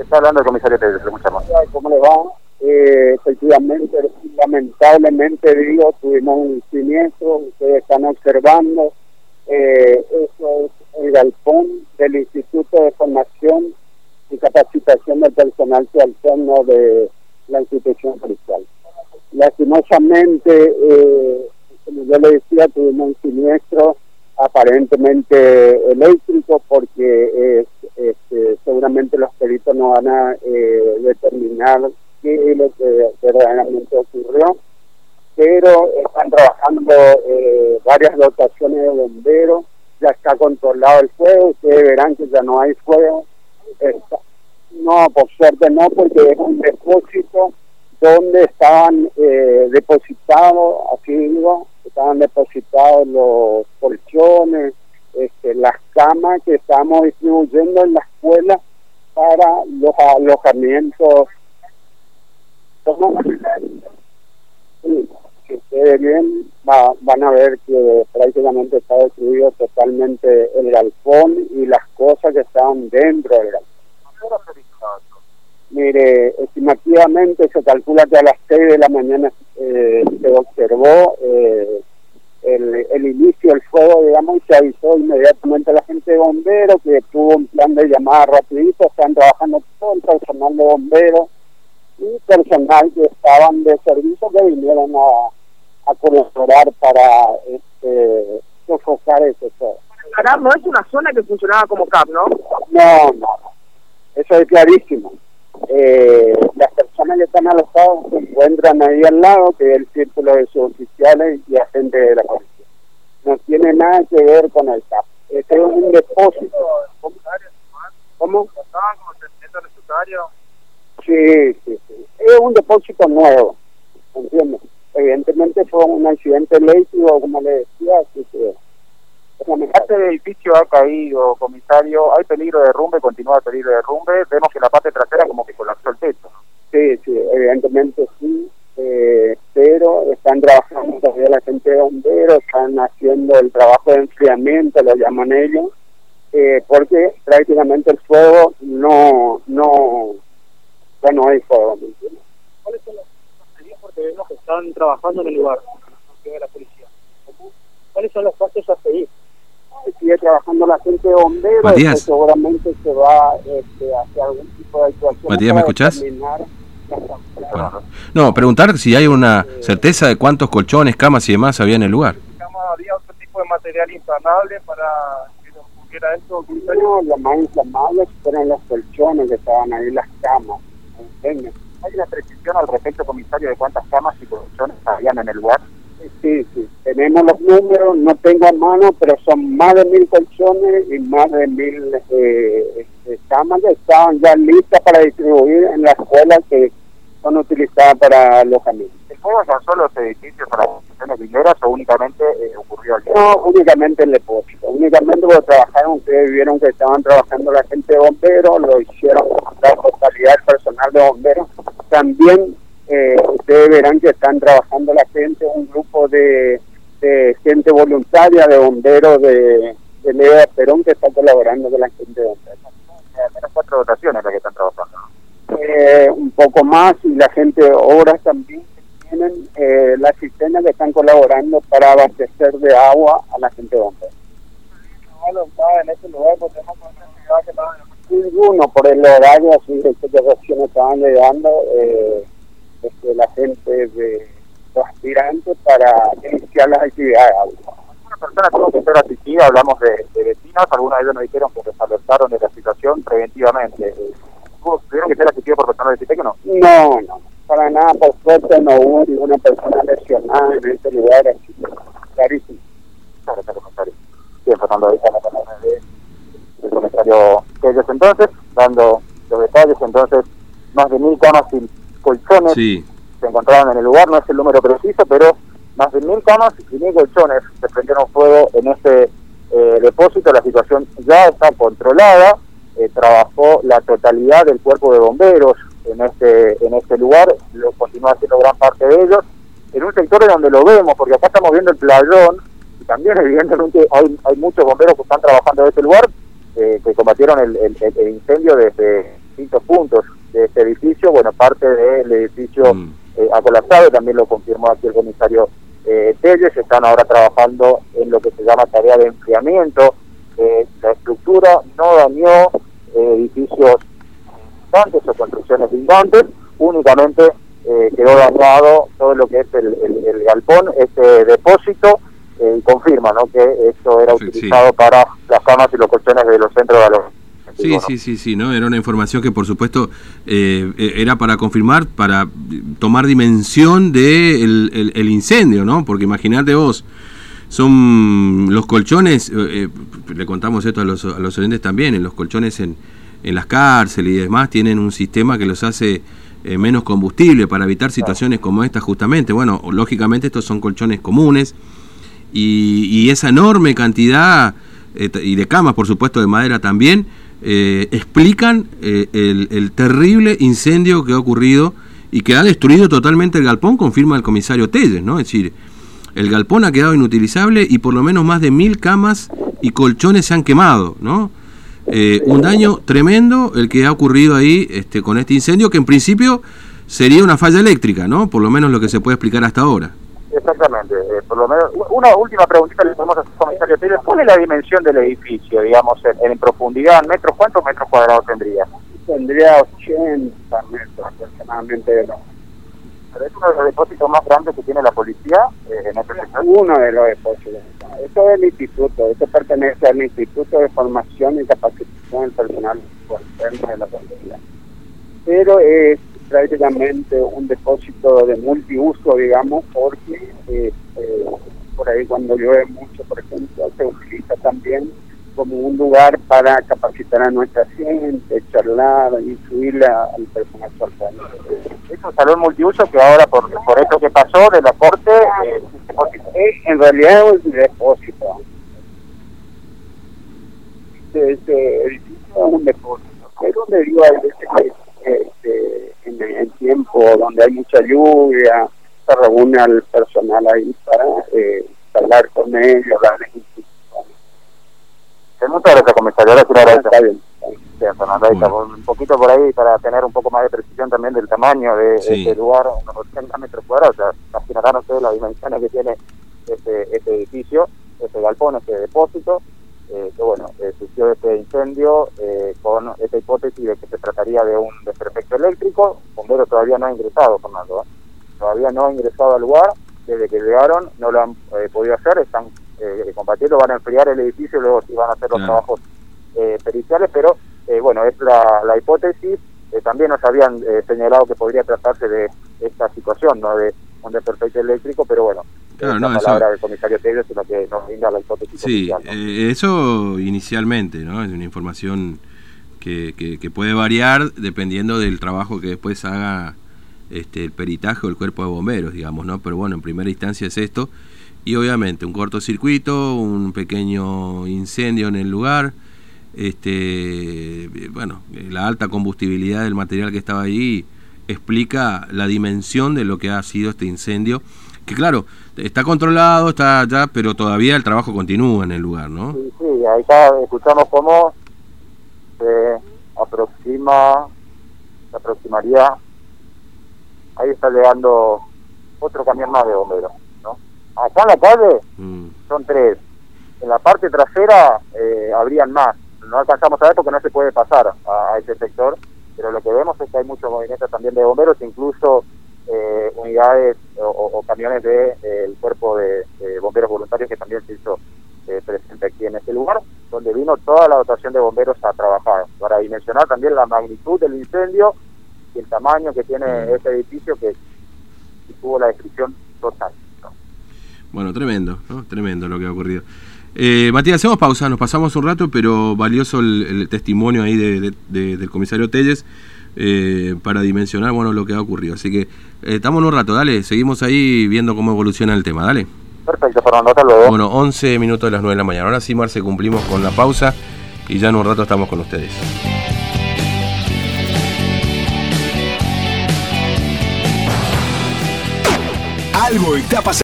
Está hablando el comisario Pérez, lo escuchamos. ¿Cómo le va? Eh, efectivamente, lamentablemente digo, tuvimos un siniestro, ustedes están observando, eh, eso es el galpón del Instituto de Formación y Capacitación del Personal Subalterno de la institución policial. Lastimosamente, eh, como yo le decía, tuvimos un siniestro aparentemente eléctrico porque este, seguramente los peritos no van a eh, determinar qué es lo que verdaderamente ocurrió, pero están trabajando eh, varias dotaciones de bomberos, ya está controlado el fuego, ustedes verán que ya no hay fuego, no, por suerte no, porque es un depósito donde estaban eh, depositados, así digo, estaban depositados los colchones, este, las camas que estamos distribuyendo en la para los alojamientos. Si ustedes bien van a ver que prácticamente está destruido totalmente el galpón y las cosas que estaban dentro del galpón. Mire, estimativamente se calcula que a las 6 de la mañana eh, se observó eh, el, el, inicio del fuego, digamos, y se avisó inmediatamente a la gente de bomberos que tuvo un plan de llamada rapidito, están trabajando todo el personal de bomberos y personal que estaban de servicio que vinieron a, a colaborar para este, sofocar ese fuego. no es una zona que funcionaba como CAP, ¿no? No, no, eso es clarísimo eh, las que están alojadas se encuentran ahí al lado, que es el círculo de suboficiales y agentes de la policía. No tiene nada que ver con el CAP. Este es un depósito. ¿Cómo? Sí, sí, sí. Es un depósito nuevo, ¿entiendes? Evidentemente fue un accidente eléctrico, como le decía, así que este edificio ha caído, comisario. Hay peligro de derrumbe, continúa el peligro de derrumbe. Vemos que la parte trasera como que. Sí, sí, evidentemente sí. Eh, pero están trabajando todavía la gente de bomberos, están haciendo el trabajo de enfriamiento, lo llaman ellos, eh, porque prácticamente el fuego no, no, ya no hay fuego. ¿Cuáles son los porque vemos que están trabajando en el lugar de la policía? ¿Cuáles son los pasos a seguir? sigue trabajando la gente de bomberos, Matías. seguramente se va este, hacia algún tipo de actuación. Matías, ¿me escuchás? Bueno. No, preguntar si hay una certeza de cuántos colchones, camas y demás había en el lugar. ¿Había otro tipo de material inflamable para que no ocurriera esto? No, lo más inflamable fueron los colchones que estaban ahí, las camas. ¿entiendes? ¿Hay una precisión al respecto, comisario, de cuántas camas y colchones habían en el lugar? Sí, sí, tenemos los números, no tengo a mano, pero son más de mil colchones y más de mil eh, este, camas que estaban ya listas para distribuir en las escuelas que son utilizadas para alojamiento. ¿El fuego alcanzó los edificios para las mineras o únicamente eh, ocurrió aquí? No, únicamente el depósito. Únicamente porque trabajaron, ustedes vieron que estaban trabajando la gente de bomberos, lo hicieron la totalidad del personal de bomberos. También eh, ustedes verán que están trabajando la gente, un grupo de, gente voluntaria, de bomberos de, de Leo Perón que está colaborando con la gente de bomberos. Al menos cuatro dotaciones las que están. Eh, un poco más y la gente obras también tienen eh, las cisternas que están colaborando para abastecer de agua a la gente de bomberos. en ese lugar, Ninguno por el horario, así que recién estaban llegando. Eh, este, la gente de los aspirantes para iniciar las actividades. Una persona tuvo que ser asistida, hablamos de, de, vecinos, algunos de ellos nos dijeron que les alertaron de la situación preventivamente. ¿Tuvieron que ser asistidos por personas de CITEC o no? No, no, para nada, por suerte no hubo ninguna persona lesionada en este lugar, así clarísimo. Claro, claro, comentario. Bien, ahí está la de el comentario que ellos entonces, dando los detalles, entonces, más de mil camas sin colchones se encontraban en el lugar, no es el número preciso, pero más de mil camas y mil colchones se prendieron fuego en ese eh, depósito. La situación ya está controlada. Eh, trabajó la totalidad del cuerpo de bomberos en este en este lugar, lo continúa haciendo gran parte de ellos, en un sector en donde lo vemos, porque acá estamos viendo el playón, y también evidentemente hay, hay muchos bomberos que están trabajando en este lugar, eh, que combatieron el, el, el incendio desde distintos puntos de este edificio. Bueno, parte del edificio mm. eh, ha colapsado, también lo confirmó aquí el comisario eh, Telles. Están ahora trabajando en lo que se llama tarea de enfriamiento. Eh, la estructura no dañó eh, edificios o construcciones gigantes, únicamente eh, quedó dañado todo lo que es el, el, galpón, este depósito, eh, y confirma ¿no? que esto era utilizado para las camas y los colchones de los centros de los Sí, sí, sí, sí, ¿no? Era una información que por supuesto eh, era para confirmar, para tomar dimensión de el, incendio, ¿no? Porque imagínate vos, son los colchones, le contamos esto a los, a los oyentes también, en los colchones en, en las cárceles y demás tienen un sistema que los hace eh, menos combustible para evitar situaciones como esta justamente. Bueno, lógicamente estos son colchones comunes y, esa enorme cantidad, eh, y de camas por supuesto de madera también, eh, explican el, terrible incendio que ha ocurrido y que ha destruido totalmente el galpón, confirma el comisario Telles, ¿no? Es decir, el galpón ha quedado inutilizable y por lo menos más de mil camas y colchones se han quemado, ¿no? Eh, un daño tremendo el que ha ocurrido ahí este, con este incendio, que en principio sería una falla eléctrica, ¿no? Por lo menos lo que se puede explicar hasta ahora. Exactamente. Eh, por lo menos, una última preguntita le podemos hacer, comisario ¿Cuál es la dimensión del edificio, digamos, en, profundidad, en metros? ¿Cuántos metros cuadrados tendría? Tendría 80 metros aproximadamente de pero es uno de los depósitos más grandes que tiene la policía eh, en este sector. Uno de los depósitos. Esto es el instituto, esto pertenece al Instituto de Formación y Capacitación del Personal de la Policía. Pero es prácticamente un depósito de multiuso, digamos, porque eh, eh, por ahí cuando llueve mucho, por ejemplo, se utiliza también como un lugar para capacitar a nuestra gente, charlar, instruir al personal social. Es un salón multiuso que ahora, por, por eso que pasó del aporte, eh, en realidad es un depósito. Este, este edificio es un depósito. Es donde digo, hay veces que este, en el tiempo donde hay mucha lluvia, se reúne al personal ahí para eh, hablar con ellos, darles Muchas gracias, comisario. Ahora sí, un poquito por ahí para tener un poco más de precisión también del tamaño de, este lugar, unos 80 metros cuadrados. O sea, imaginarán ustedes las dimensiones que tiene este, este edificio, este galpón, este depósito. Eh, que bueno, eh, surgió este incendio eh, con esta hipótesis de que se trataría de un desperfecto eléctrico. Bombero todavía no ha ingresado, Fernando. ¿eh? Todavía no ha ingresado al lugar. Desde que llegaron no lo han podido hacer. Están eh, combatiendo, van a enfriar el edificio y luego sí van a hacer los trabajos eh, periciales, pero eh, bueno, es la, la hipótesis. Eh, también nos habían señalado que podría tratarse de esta situación, ¿no? De un desperfecto eléctrico, pero bueno, Claro, no, palabra del comisario Tevez, sino que nos brinda la hipótesis. Sí, eso inicialmente, ¿no? Es una información que, que, que, puede variar dependiendo del trabajo que después haga este, el peritaje o el cuerpo de bomberos, digamos, ¿no? Pero bueno, en primera instancia es esto y obviamente un cortocircuito, un pequeño incendio en el lugar, este, bueno, la alta combustibilidad del material que estaba allí explica la dimensión de lo que ha sido este incendio, que claro, está controlado, está ya, pero todavía el trabajo continúa en el lugar, ¿no? Sí, sí, ahí está, escuchamos cómo se aproxima, se aproximaría, ahí está llegando otro camión más de bomberos acá en la calle mm. son tres. En la parte trasera eh, habrían más. No alcanzamos a ver porque no se puede pasar a, ese sector, pero lo que vemos es que hay muchos movimientos también de bomberos, incluso eh, unidades o, camiones del de, el cuerpo de, bomberos voluntarios que también se hizo eh, presente aquí en este lugar, donde vino toda la dotación de bomberos a trabajar, para dimensionar también la magnitud del incendio y el tamaño que tiene mm. este edificio que tuvo la descripción total. Bueno, tremendo, ¿no? Tremendo lo que ha ocurrido. Eh, Matías, hacemos pausa, nos pasamos un rato, pero valioso el, testimonio ahí de, del comisario Telles eh, para dimensionar bueno lo que ha ocurrido. Así que eh, estamos en un rato, dale, seguimos ahí viendo cómo evoluciona el tema, dale. Perfecto, Fernando, hasta luego. Bueno, 11 minutos de las 9 de la mañana. Ahora sí, Marce, cumplimos con la pausa y ya en un rato estamos con ustedes. Algo está pasando.